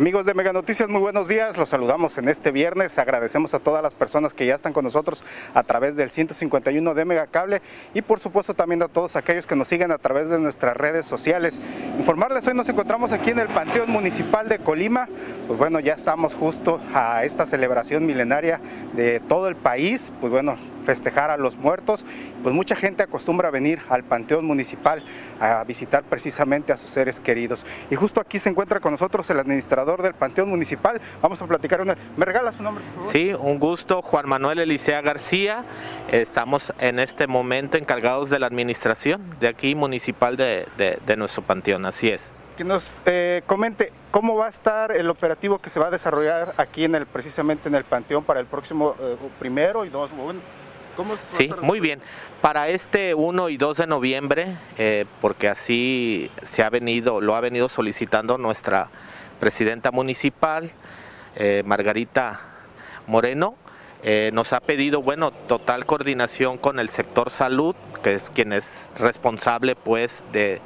Amigos de Mega Noticias, muy buenos días. Los saludamos en este viernes. Agradecemos a todas las personas que ya están con nosotros a través del 151 de Mega Cable y por supuesto también a todos aquellos que nos siguen a través de nuestras redes sociales. Informarles, hoy nos encontramos aquí en el Panteón Municipal de Colima. Pues bueno, ya estamos justo a esta celebración milenaria de todo el país. Pues bueno, festejar a los muertos. Pues mucha gente acostumbra a venir al Panteón Municipal a visitar precisamente a sus seres queridos. Y justo aquí se encuentra con nosotros el administrador del Panteón Municipal. Vamos a platicar con él. ¿Me regala su nombre, por favor? Sí, un gusto. Juan Manuel Elisea García. Estamos en este momento encargados de la administración de aquí municipal de, de, de nuestro panteón. Así es que nos eh, comente cómo va a estar el operativo que se va a desarrollar aquí en el precisamente en el Panteón para el próximo eh, primero y dos. Bueno, ¿cómo sí, muy bien. Para este 1 y 2 de noviembre, eh, porque así se ha venido, lo ha venido solicitando nuestra presidenta municipal, eh, Margarita Moreno, eh, nos ha pedido, bueno, total coordinación con el sector salud, que es quien es responsable, pues, de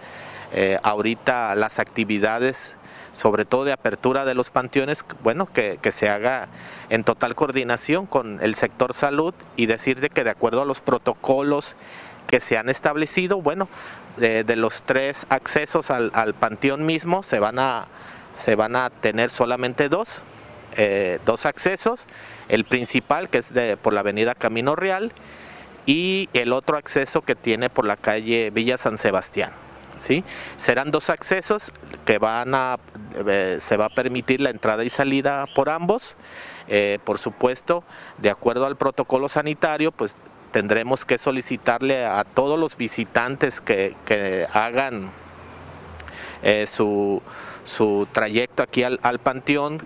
ahorita las actividades, sobre todo de apertura de los panteones, bueno, que, se haga en total coordinación con el sector salud y decirle que de acuerdo a los protocolos que se han establecido, bueno, de, de los tres accesos al, panteón mismo se van a, se van a tener solamente dos, eh, dos accesos, el principal que es de, por la avenida Camino Real y el otro acceso que tiene por la calle Villa San Sebastián. ¿Sí? Serán dos accesos que van a, eh, se va a permitir la entrada y salida por ambos. Eh, por supuesto, de acuerdo al protocolo sanitario, pues tendremos que solicitarle a todos los visitantes que, hagan eh, su, su, trayecto aquí al, al panteón,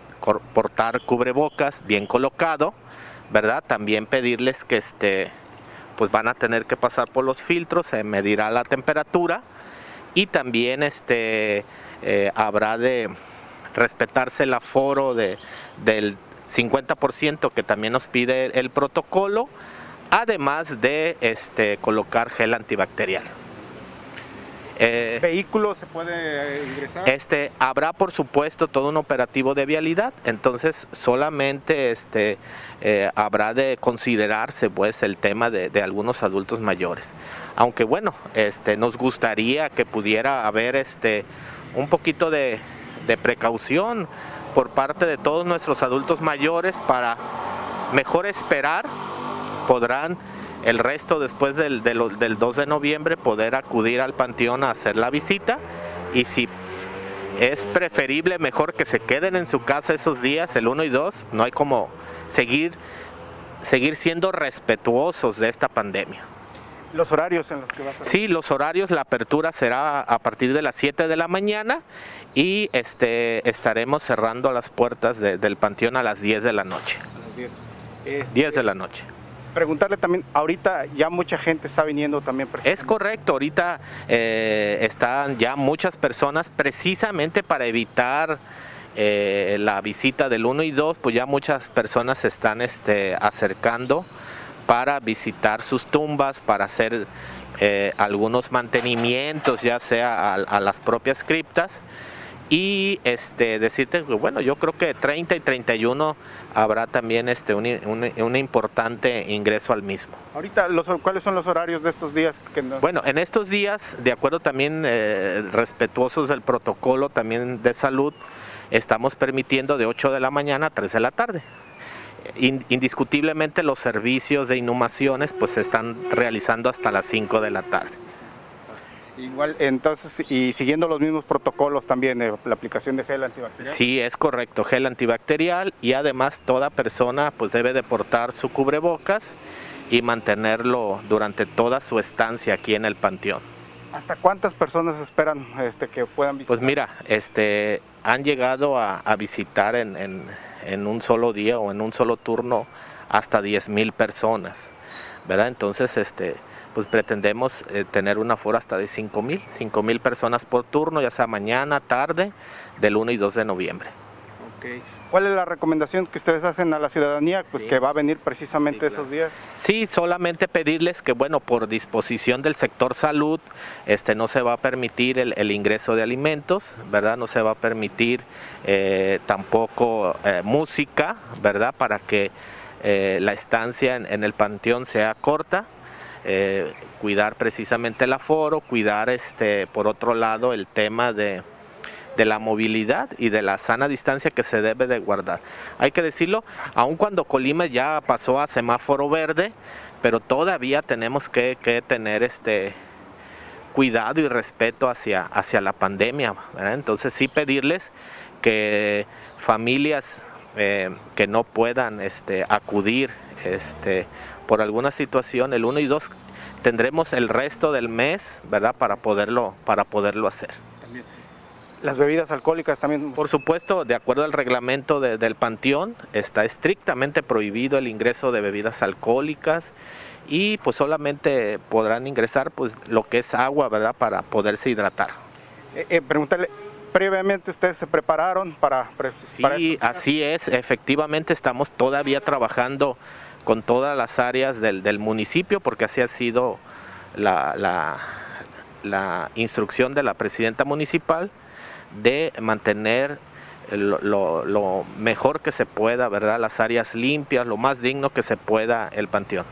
portar cubrebocas bien colocado, ¿verdad? También pedirles que este, pues van a tener que pasar por los filtros, se medirá la temperatura, y también este, eh, habrá de respetarse el aforo de, del 50% que también nos pide el protocolo, además de este, colocar gel antibacterial. Eh, ¿Vehículo se puede ingresar? Este, habrá por supuesto todo un operativo de vialidad, entonces solamente este, eh, habrá de considerarse pues el tema de, de, algunos adultos mayores. Aunque bueno, este, nos gustaría que pudiera haber este, un poquito de, de precaución por parte de todos nuestros adultos mayores para mejor esperar, podrán el resto después del, del, del, 2 de noviembre poder acudir al panteón a hacer la visita y si es preferible mejor que se queden en su casa esos días, el 1 y 2, no hay como seguir, seguir siendo respetuosos de esta pandemia. ¿Los horarios en los que va a estar? Sí, los horarios, la apertura será a partir de las 7 de la mañana y este, estaremos cerrando las puertas de, del panteón a las 10 de la noche. A las 10. Este... 10 de la noche preguntarle también, ahorita ya mucha gente está viniendo también. Es correcto, ahorita eh, están ya muchas personas precisamente para evitar eh, la visita del 1 y 2, pues ya muchas personas se están este, acercando para visitar sus tumbas, para hacer eh, algunos mantenimientos, ya sea a, a las propias criptas y este decirte bueno yo creo que 30 y 31 habrá también este un, un, un importante ingreso al mismo. Ahorita los, cuáles son los horarios de estos días que no... bueno en estos días de acuerdo también eh, respetuosos del protocolo también de salud estamos permitiendo de 8 de la mañana a 3 de la tarde. Indiscutiblemente los servicios de inhumaciones pues se están realizando hasta las 5 de la tarde Igual, entonces, y siguiendo los mismos protocolos también, eh, la aplicación de gel antibacterial. Sí, es correcto, gel antibacterial y además toda persona pues debe de portar su cubrebocas y mantenerlo durante toda su estancia aquí en el panteón. ¿Hasta cuántas personas esperan este, que puedan visitar? Pues mira, este, han llegado a, a visitar en, en, en, un solo día o en un solo turno hasta 10 mil personas, ¿verdad? Entonces, este, pues pretendemos eh, tener una aforo hasta de 5 mil, 5 mil personas por turno, ya sea mañana, tarde, del 1 y 2 de noviembre. ¿Cuál es la recomendación que ustedes hacen a la ciudadanía? Pues que va a venir precisamente esos días. Sí, solamente pedirles que, bueno, por disposición del sector salud, este, no se va a permitir el, ingreso de alimentos, ¿verdad? No se va a permitir eh, tampoco eh, música, ¿verdad? Para que eh, la estancia en, el panteón sea corta. Cuidar precisamente el aforo, cuidar este, por otro lado el tema de, de la movilidad y de la sana distancia que se debe de guardar. Hay que decirlo, aun cuando Colima ya pasó a semáforo verde, pero todavía tenemos que, tener este cuidado y respeto hacia, hacia la pandemia. Entonces sí pedirles que familias eh, que no puedan este, acudir este, por alguna situación, el 1 y 2 tendremos el resto del mes, ¿verdad? Para poderlo, para poderlo hacer. Las bebidas alcohólicas también. Por supuesto, de acuerdo al reglamento del Panteón, está estrictamente prohibido el ingreso de bebidas alcohólicas y pues solamente podrán ingresar pues lo que es agua, ¿verdad? Para poderse hidratar. Eh, eh pregúntale, previamente ustedes se prepararon para... sí, así es, efectivamente estamos todavía trabajando con todas las áreas del, municipio porque así ha sido la, la instrucción de la presidenta municipal de mantener lo, mejor que se pueda, ¿verdad? Las áreas limpias, lo más digno que se pueda el panteón.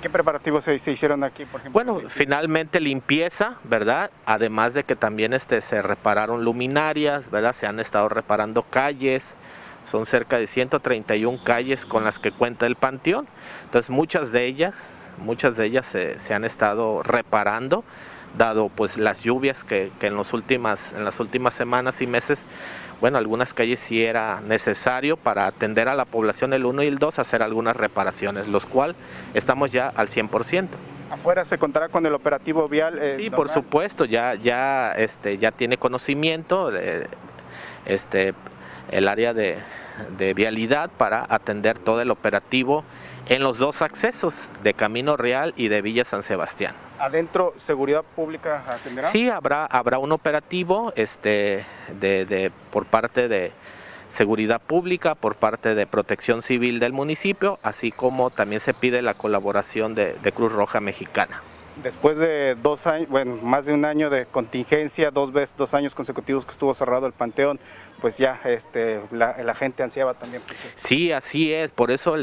¿Qué preparativos se, hicieron aquí, por ejemplo? Bueno, finalmente limpieza, ¿verdad? Además de que también este, se repararon luminarias, ¿verdad? Se han estado reparando calles, son cerca de 131 calles con las que cuenta el panteón. Entonces muchas de ellas, muchas de ellas se han estado reparando dado pues las lluvias que, en, los últimas, en las últimas semanas y meses, bueno, algunas calles sí era necesario para atender a la población el 1 y el 2 hacer algunas reparaciones, los cuales estamos ya al 100%. ¿Afuera se contará con el operativo vial? Eh, sí, por supuesto, ya, ya, este, ya tiene conocimiento este, el área de, de vialidad para atender todo el operativo en los dos accesos de Camino Real y de Villa San Sebastián. ¿Adentro seguridad pública atenderá? Sí, habrá, habrá un operativo este, de, por parte de seguridad pública, por parte de protección civil del municipio, así como también se pide la colaboración de Cruz Roja Mexicana después de dos años, bueno, más de un año de contingencia, dos veces, dos años consecutivos que estuvo cerrado el Panteón, pues ya este, la, gente ansiaba también. Sí, así es, por eso,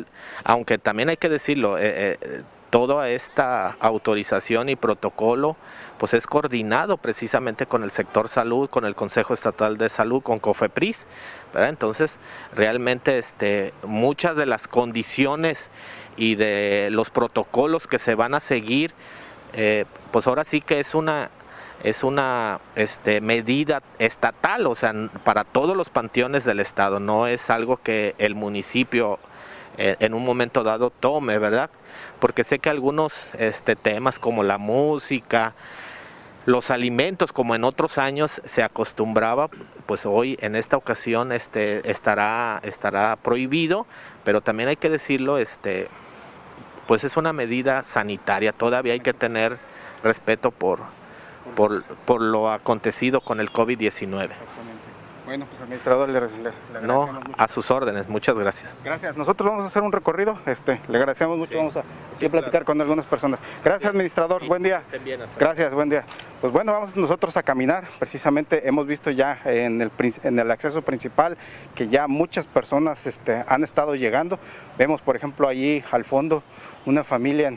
aunque también hay que decirlo, eh, eh, toda esta autorización y protocolo pues es coordinado precisamente con el sector salud, con el Consejo Estatal de Salud, con COFEPRIS, entonces realmente este, muchas de las condiciones y de los protocolos que se van a seguir eh, pues ahora sí que es una es una este, medida estatal, o sea, para todos los panteones del estado, no es algo que el municipio eh, en un momento dado tome, ¿verdad? Porque sé que algunos este, temas como la música, los alimentos, como en otros años se acostumbraba, pues hoy en esta ocasión este, estará, estará prohibido, pero también hay que decirlo, este, pues es una medida sanitaria, todavía hay que tener respeto por, por, lo acontecido con el COVID-19. Bueno, pues administrador, le, No, a sus órdenes, muchas gracias. Gracias, nosotros vamos a hacer un recorrido, este, le agradecemos mucho, vamos a, platicar con algunas personas. Gracias, administrador, buen día. gracias, buen día. Pues bueno, vamos nosotros a caminar, precisamente hemos visto ya en el, en el acceso principal que ya muchas personas este, han estado llegando. Vemos, por ejemplo, allí al fondo una familia,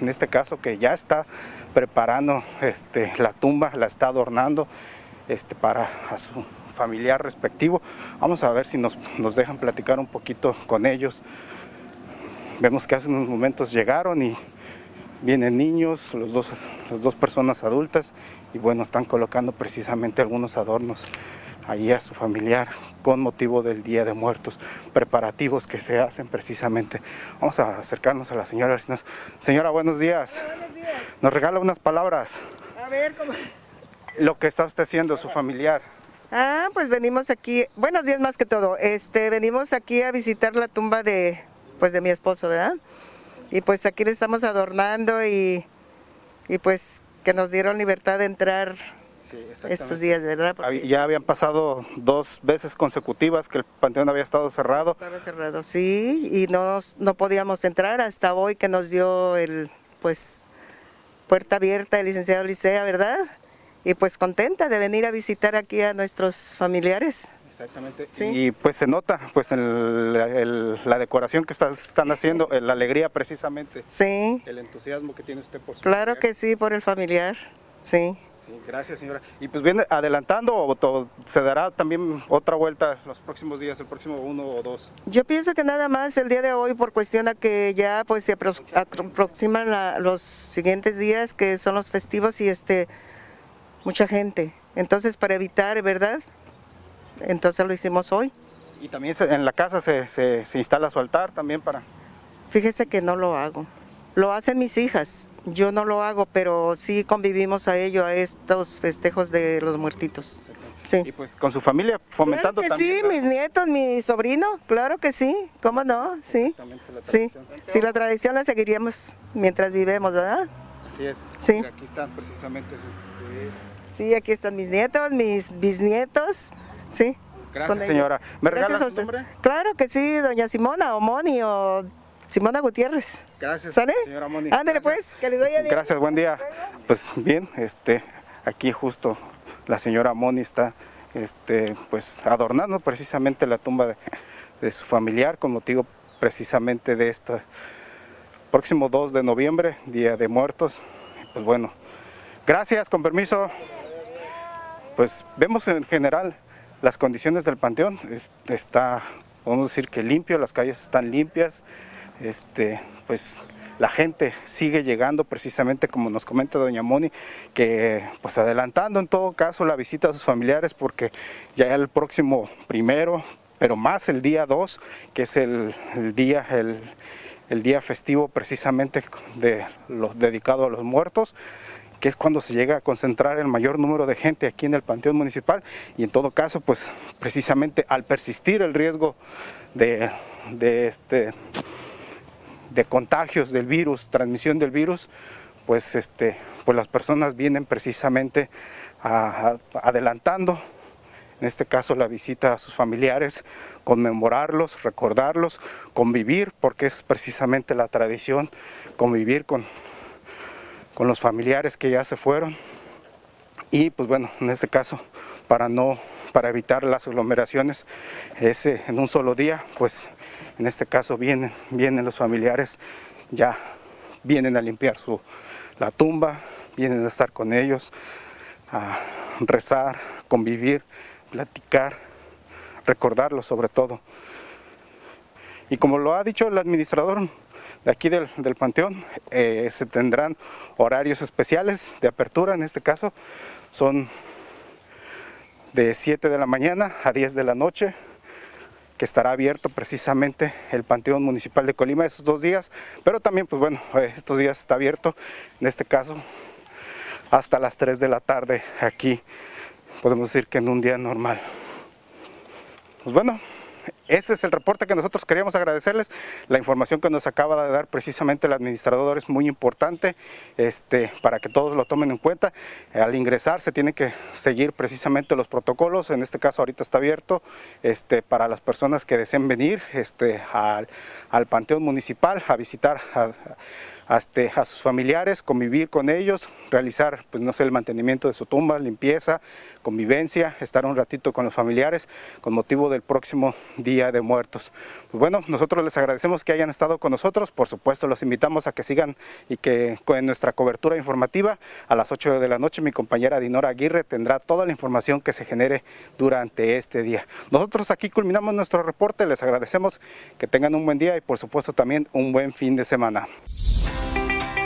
en este caso, que ya está preparando este, la tumba, la está adornando este, para a su familiar respectivo. Vamos a ver si nos, dejan platicar un poquito con ellos. Vemos que hace unos momentos llegaron y vienen niños, los dos, las dos personas adultas y bueno, están colocando precisamente algunos adornos ahí a su familiar con motivo del Día de Muertos, preparativos que se hacen precisamente. Vamos a acercarnos a la señora. Señora, buenos días. buenos días. Nos regala unas palabras. A ver, ¿cómo? Lo que está usted haciendo, su familiar. Ah, pues venimos aquí, buenos días más que todo, este, venimos aquí a visitar la tumba de, pues de mi esposo, ¿verdad? Y pues aquí le estamos adornando y, y pues que nos dieron libertad de entrar estos días, ¿verdad? ya habían pasado dos veces consecutivas que el panteón había estado cerrado. Estaba cerrado, sí, y no, no podíamos entrar hasta hoy que nos dio el, pues, puerta abierta el licenciado Licea, ¿verdad? Y pues contenta de venir a visitar aquí a nuestros familiares. Exactamente. Y pues se nota pues en la decoración que están haciendo, la alegría precisamente. Sí. El entusiasmo que tiene usted por su Claro que sí, por el familiar, sí. Gracias, señora. Y pues viene adelantando o se dará también otra vuelta los próximos días, el próximo uno o dos. Yo pienso que nada más el día de hoy por cuestión a que ya pues se aproximan los siguientes días que son los festivos y este mucha gente. Entonces para evitar, ¿verdad? Entonces lo hicimos hoy. Y también en la casa se, se instala su altar también para... Fíjese que no lo hago. Lo hacen mis hijas, yo no lo hago, pero sí convivimos a ello, a estos festejos de los muertitos. Sí. Y pues con su familia fomentando claro que Sí, mis nietos, mi sobrino, claro que sí, ¿cómo no? Sí. Sí, sí, la tradición la seguiríamos mientras vivemos, ¿verdad? Así es. Sí. aquí están precisamente. Sí, aquí están mis nietos, mis bisnietos, sí. Gracias, señora. ¿Me regala su nombre? Claro que sí, doña Simona o Moni o Simona Gutiérrez. Gracias, ¿Sale? señora Mónica. Ándale pues, que les vaya bien. Gracias, buen día. Pues bien, este, aquí justo la señora Moni está este, pues adornando precisamente la tumba de, su familiar con motivo precisamente de este próximo 2 de noviembre, Día de Muertos. Pues bueno, gracias, con permiso. Pues vemos en general las condiciones del panteón. Está, a decir que limpio, las calles están limpias, este, pues la gente sigue llegando precisamente como nos comenta doña Moni, que pues adelantando en todo caso la visita a sus familiares porque ya el próximo primero, pero más el día 2, que es el, día, el, día festivo precisamente de los, dedicado a los muertos, que es cuando se llega a concentrar el mayor número de gente aquí en el Panteón Municipal. Y en todo caso pues precisamente al persistir el riesgo de, de este de contagios del virus, transmisión del virus, pues, este, pues las personas vienen precisamente adelantando, en este caso la visita a sus familiares, conmemorarlos, recordarlos, convivir, porque es precisamente la tradición, convivir con, con los familiares que ya se fueron. Y pues bueno, en este caso, para no para evitar las aglomeraciones ese, en un solo día, pues en este caso vienen, vienen los familiares, ya vienen a limpiar su, la tumba, vienen a estar con ellos, a rezar, convivir, platicar, recordarlo sobre todo. Y como lo ha dicho el administrador de aquí del, Panteón, eh, se tendrán horarios especiales de apertura, en este caso son de 7 de la mañana a 10 de la noche, que estará abierto precisamente el Panteón Municipal de Colima esos dos días, pero también, pues bueno, eh, estos días está abierto, en este caso, hasta las 3 de la tarde aquí, podemos decir que en un día normal. Pues bueno, ese es el reporte que nosotros queríamos agradecerles. La información que nos acaba de dar precisamente el administrador es muy importante este, para que todos lo tomen en cuenta. Al ingresar se tienen que seguir precisamente los protocolos. En este caso ahorita está abierto este, para las personas que deseen venir este, al, al Panteón Municipal a visitar a, a sus familiares, convivir con ellos, realizar, pues no sé, el mantenimiento de su tumba, limpieza, convivencia, estar un ratito con los familiares con motivo del próximo Día de Muertos. Pues bueno, nosotros les agradecemos que hayan estado con nosotros, por supuesto los invitamos a que sigan y que en nuestra cobertura informativa a las 8 de la noche mi compañera Dinora Aguirre tendrá toda la información que se genere durante este día. Nosotros aquí culminamos nuestro reporte, les agradecemos que tengan un buen día y por supuesto también un buen fin de semana.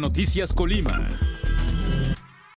Noticias Colima.